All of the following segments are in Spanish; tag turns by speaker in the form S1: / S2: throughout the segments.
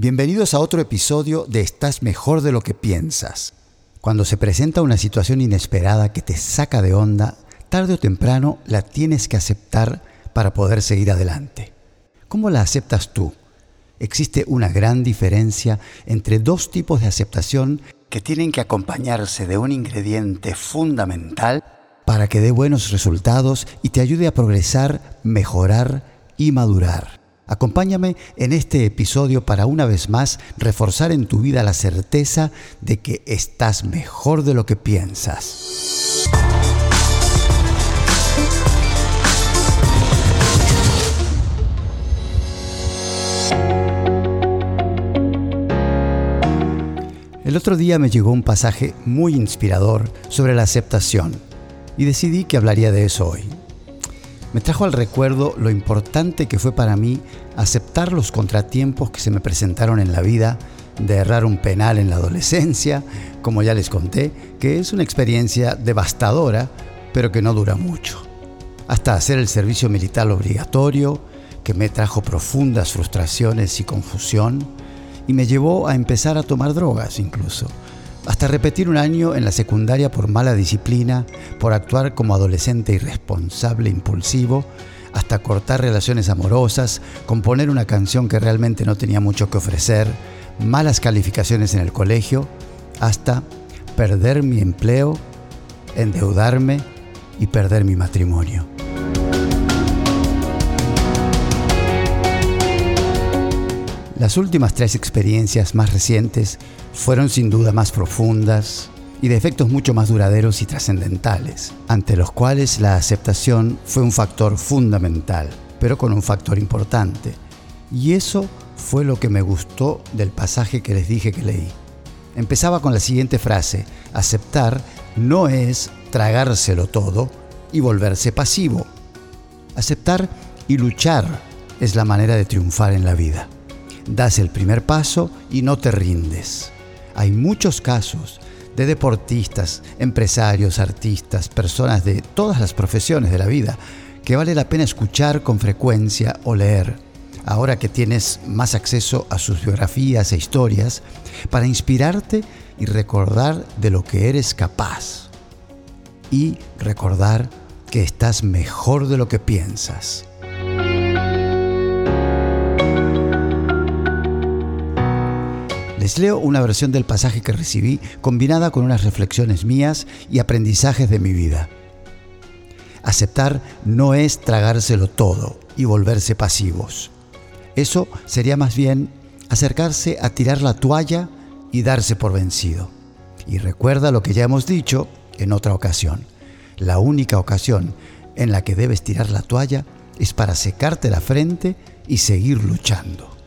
S1: Bienvenidos a otro episodio de Estás mejor de lo que piensas. Cuando se presenta una situación inesperada que te saca de onda, tarde o temprano la tienes que aceptar para poder seguir adelante. ¿Cómo la aceptas tú? Existe una gran diferencia entre dos tipos de aceptación que tienen que acompañarse de un ingrediente fundamental para que dé buenos resultados y te ayude a progresar, mejorar y madurar. Acompáñame en este episodio para una vez más reforzar en tu vida la certeza de que estás mejor de lo que piensas. El otro día me llegó un pasaje muy inspirador sobre la aceptación y decidí que hablaría de eso hoy me trajo al recuerdo lo importante que fue para mí aceptar los contratiempos que se me presentaron en la vida, de errar un penal en la adolescencia, como ya les conté, que es una experiencia devastadora, pero que no dura mucho. Hasta hacer el servicio militar obligatorio, que me trajo profundas frustraciones y confusión, y me llevó a empezar a tomar drogas incluso hasta repetir un año en la secundaria por mala disciplina, por actuar como adolescente irresponsable, impulsivo, hasta cortar relaciones amorosas, componer una canción que realmente no tenía mucho que ofrecer, malas calificaciones en el colegio, hasta perder mi empleo, endeudarme y perder mi matrimonio. Las últimas tres experiencias más recientes fueron sin duda más profundas y de efectos mucho más duraderos y trascendentales, ante los cuales la aceptación fue un factor fundamental, pero con un factor importante. Y eso fue lo que me gustó del pasaje que les dije que leí. Empezaba con la siguiente frase, aceptar no es tragárselo todo y volverse pasivo. Aceptar y luchar es la manera de triunfar en la vida das el primer paso y no te rindes. Hay muchos casos de deportistas, empresarios, artistas, personas de todas las profesiones de la vida que vale la pena escuchar con frecuencia o leer, ahora que tienes más acceso a sus biografías e historias, para inspirarte y recordar de lo que eres capaz. Y recordar que estás mejor de lo que piensas. Les leo una versión del pasaje que recibí combinada con unas reflexiones mías y aprendizajes de mi vida. Aceptar no es tragárselo todo y volverse pasivos. Eso sería más bien acercarse a tirar la toalla y darse por vencido. Y recuerda lo que ya hemos dicho en otra ocasión. La única ocasión en la que debes tirar la toalla es para secarte la frente y seguir luchando.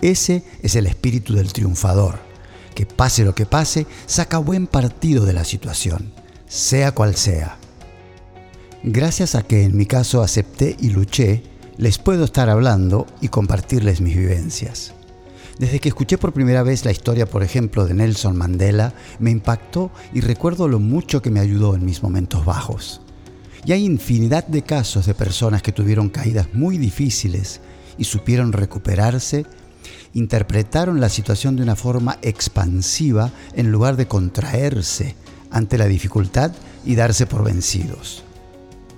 S1: Ese es el espíritu del triunfador, que pase lo que pase, saca buen partido de la situación, sea cual sea. Gracias a que en mi caso acepté y luché, les puedo estar hablando y compartirles mis vivencias. Desde que escuché por primera vez la historia, por ejemplo, de Nelson Mandela, me impactó y recuerdo lo mucho que me ayudó en mis momentos bajos. Y hay infinidad de casos de personas que tuvieron caídas muy difíciles y supieron recuperarse interpretaron la situación de una forma expansiva en lugar de contraerse ante la dificultad y darse por vencidos.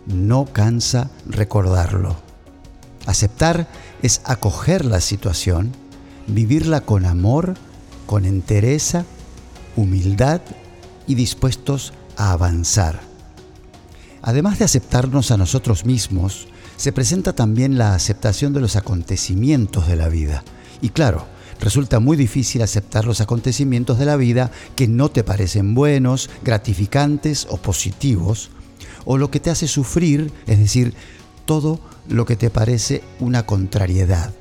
S1: No cansa recordarlo. Aceptar es acoger la situación, vivirla con amor, con entereza, humildad y dispuestos a avanzar. Además de aceptarnos a nosotros mismos, se presenta también la aceptación de los acontecimientos de la vida y claro, resulta muy difícil aceptar los acontecimientos de la vida que no te parecen buenos, gratificantes o positivos, o lo que te hace sufrir, es decir, todo lo que te parece una contrariedad.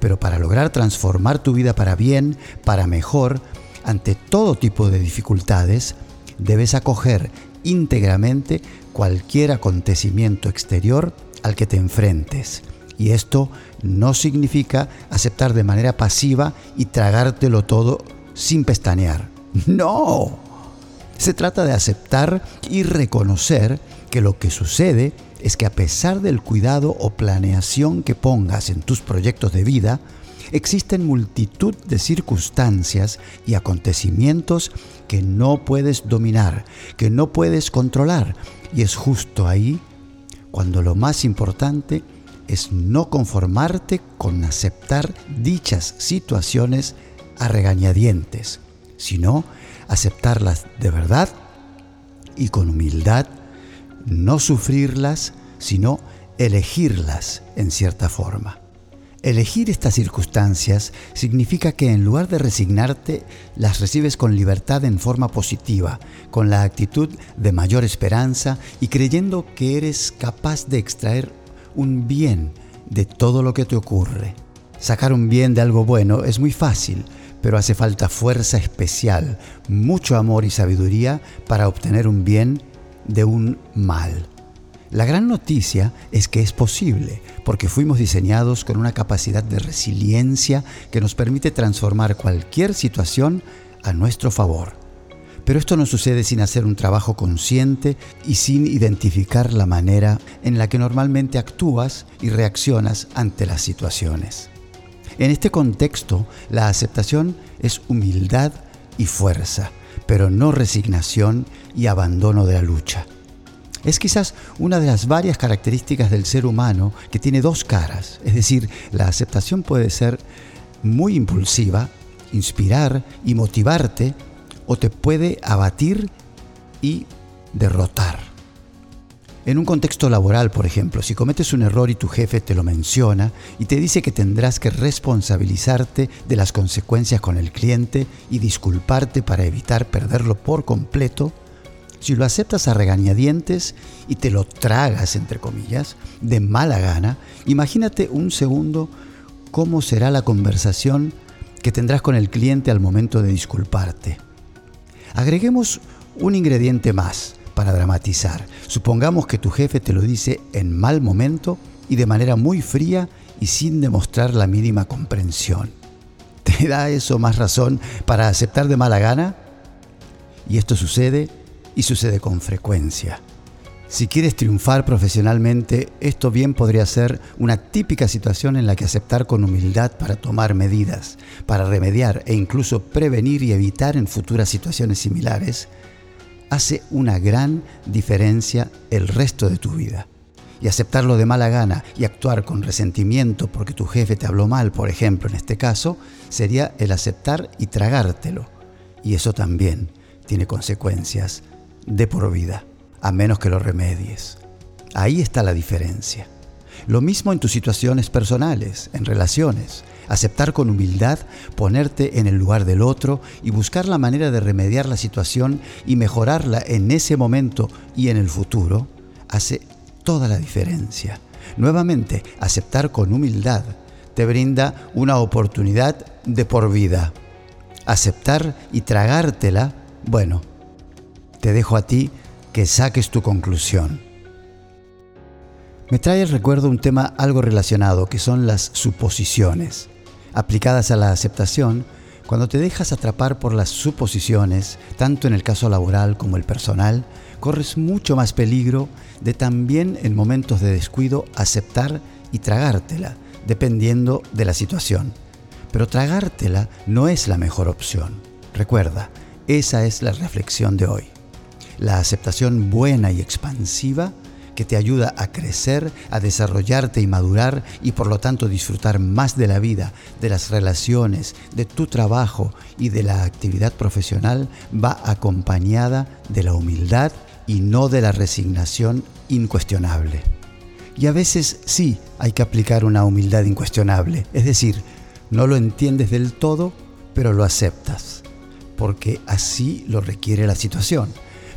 S1: Pero para lograr transformar tu vida para bien, para mejor, ante todo tipo de dificultades, debes acoger íntegramente cualquier acontecimiento exterior al que te enfrentes y esto no significa aceptar de manera pasiva y tragártelo todo sin pestañear. No. Se trata de aceptar y reconocer que lo que sucede es que a pesar del cuidado o planeación que pongas en tus proyectos de vida, Existen multitud de circunstancias y acontecimientos que no puedes dominar, que no puedes controlar. Y es justo ahí cuando lo más importante es no conformarte con aceptar dichas situaciones a regañadientes, sino aceptarlas de verdad y con humildad, no sufrirlas, sino elegirlas en cierta forma. Elegir estas circunstancias significa que en lugar de resignarte, las recibes con libertad en forma positiva, con la actitud de mayor esperanza y creyendo que eres capaz de extraer un bien de todo lo que te ocurre. Sacar un bien de algo bueno es muy fácil, pero hace falta fuerza especial, mucho amor y sabiduría para obtener un bien de un mal. La gran noticia es que es posible, porque fuimos diseñados con una capacidad de resiliencia que nos permite transformar cualquier situación a nuestro favor. Pero esto no sucede sin hacer un trabajo consciente y sin identificar la manera en la que normalmente actúas y reaccionas ante las situaciones. En este contexto, la aceptación es humildad y fuerza, pero no resignación y abandono de la lucha. Es quizás una de las varias características del ser humano que tiene dos caras, es decir, la aceptación puede ser muy impulsiva, inspirar y motivarte, o te puede abatir y derrotar. En un contexto laboral, por ejemplo, si cometes un error y tu jefe te lo menciona y te dice que tendrás que responsabilizarte de las consecuencias con el cliente y disculparte para evitar perderlo por completo, si lo aceptas a regañadientes y te lo tragas, entre comillas, de mala gana, imagínate un segundo cómo será la conversación que tendrás con el cliente al momento de disculparte. Agreguemos un ingrediente más para dramatizar. Supongamos que tu jefe te lo dice en mal momento y de manera muy fría y sin demostrar la mínima comprensión. ¿Te da eso más razón para aceptar de mala gana? Y esto sucede y sucede con frecuencia. Si quieres triunfar profesionalmente, esto bien podría ser una típica situación en la que aceptar con humildad para tomar medidas, para remediar e incluso prevenir y evitar en futuras situaciones similares, hace una gran diferencia el resto de tu vida. Y aceptarlo de mala gana y actuar con resentimiento porque tu jefe te habló mal, por ejemplo, en este caso, sería el aceptar y tragártelo. Y eso también tiene consecuencias de por vida, a menos que lo remedies. Ahí está la diferencia. Lo mismo en tus situaciones personales, en relaciones. Aceptar con humildad, ponerte en el lugar del otro y buscar la manera de remediar la situación y mejorarla en ese momento y en el futuro, hace toda la diferencia. Nuevamente, aceptar con humildad te brinda una oportunidad de por vida. Aceptar y tragártela, bueno, te dejo a ti que saques tu conclusión. Me trae el recuerdo un tema algo relacionado, que son las suposiciones. Aplicadas a la aceptación, cuando te dejas atrapar por las suposiciones, tanto en el caso laboral como el personal, corres mucho más peligro de también en momentos de descuido aceptar y tragártela, dependiendo de la situación. Pero tragártela no es la mejor opción. Recuerda, esa es la reflexión de hoy la aceptación buena y expansiva que te ayuda a crecer, a desarrollarte y madurar y por lo tanto disfrutar más de la vida, de las relaciones, de tu trabajo y de la actividad profesional, va acompañada de la humildad y no de la resignación incuestionable. Y a veces sí hay que aplicar una humildad incuestionable, es decir, no lo entiendes del todo, pero lo aceptas, porque así lo requiere la situación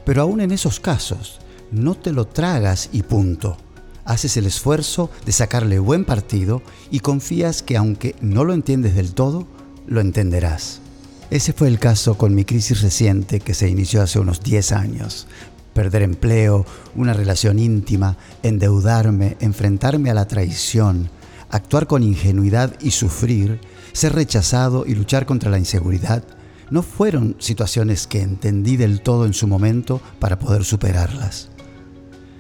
S1: pero aún en esos casos, no te lo tragas y punto. Haces el esfuerzo de sacarle buen partido y confías que aunque no lo entiendes del todo, lo entenderás. Ese fue el caso con mi crisis reciente que se inició hace unos 10 años. Perder empleo, una relación íntima, endeudarme, enfrentarme a la traición, actuar con ingenuidad y sufrir, ser rechazado y luchar contra la inseguridad no fueron situaciones que entendí del todo en su momento para poder superarlas.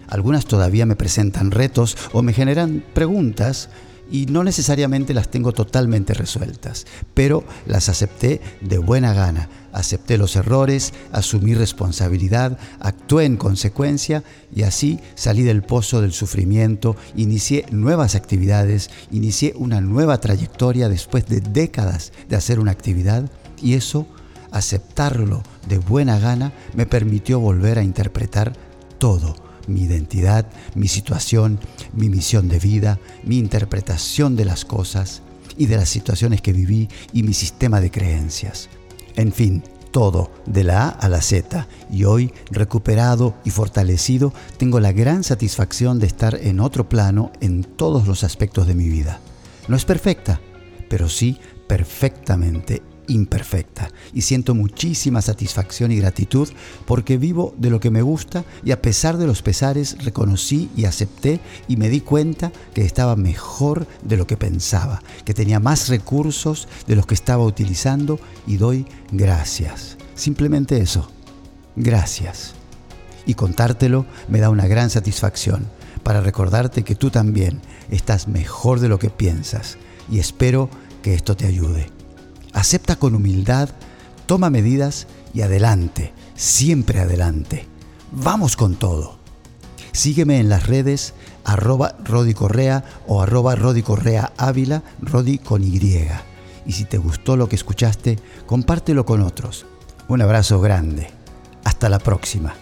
S1: Algunas todavía me presentan retos o me generan preguntas y no necesariamente las tengo totalmente resueltas, pero las acepté de buena gana. Acepté los errores, asumí responsabilidad, actué en consecuencia y así salí del pozo del sufrimiento, inicié nuevas actividades, inicié una nueva trayectoria después de décadas de hacer una actividad y eso, aceptarlo de buena gana, me permitió volver a interpretar todo mi identidad, mi situación, mi misión de vida, mi interpretación de las cosas y de las situaciones que viví y mi sistema de creencias. En fin, todo, de la A a la Z, y hoy, recuperado y fortalecido, tengo la gran satisfacción de estar en otro plano en todos los aspectos de mi vida. No es perfecta, pero sí perfectamente imperfecta y siento muchísima satisfacción y gratitud porque vivo de lo que me gusta y a pesar de los pesares reconocí y acepté y me di cuenta que estaba mejor de lo que pensaba, que tenía más recursos de los que estaba utilizando y doy gracias. Simplemente eso. Gracias. Y contártelo me da una gran satisfacción para recordarte que tú también estás mejor de lo que piensas y espero que esto te ayude acepta con humildad, toma medidas y adelante, siempre adelante. Vamos con todo. Sígueme en las redes arroba Rodi Correa o arroba Rodi Correa Ávila, Rodi con Y. Y si te gustó lo que escuchaste, compártelo con otros. Un abrazo grande. Hasta la próxima.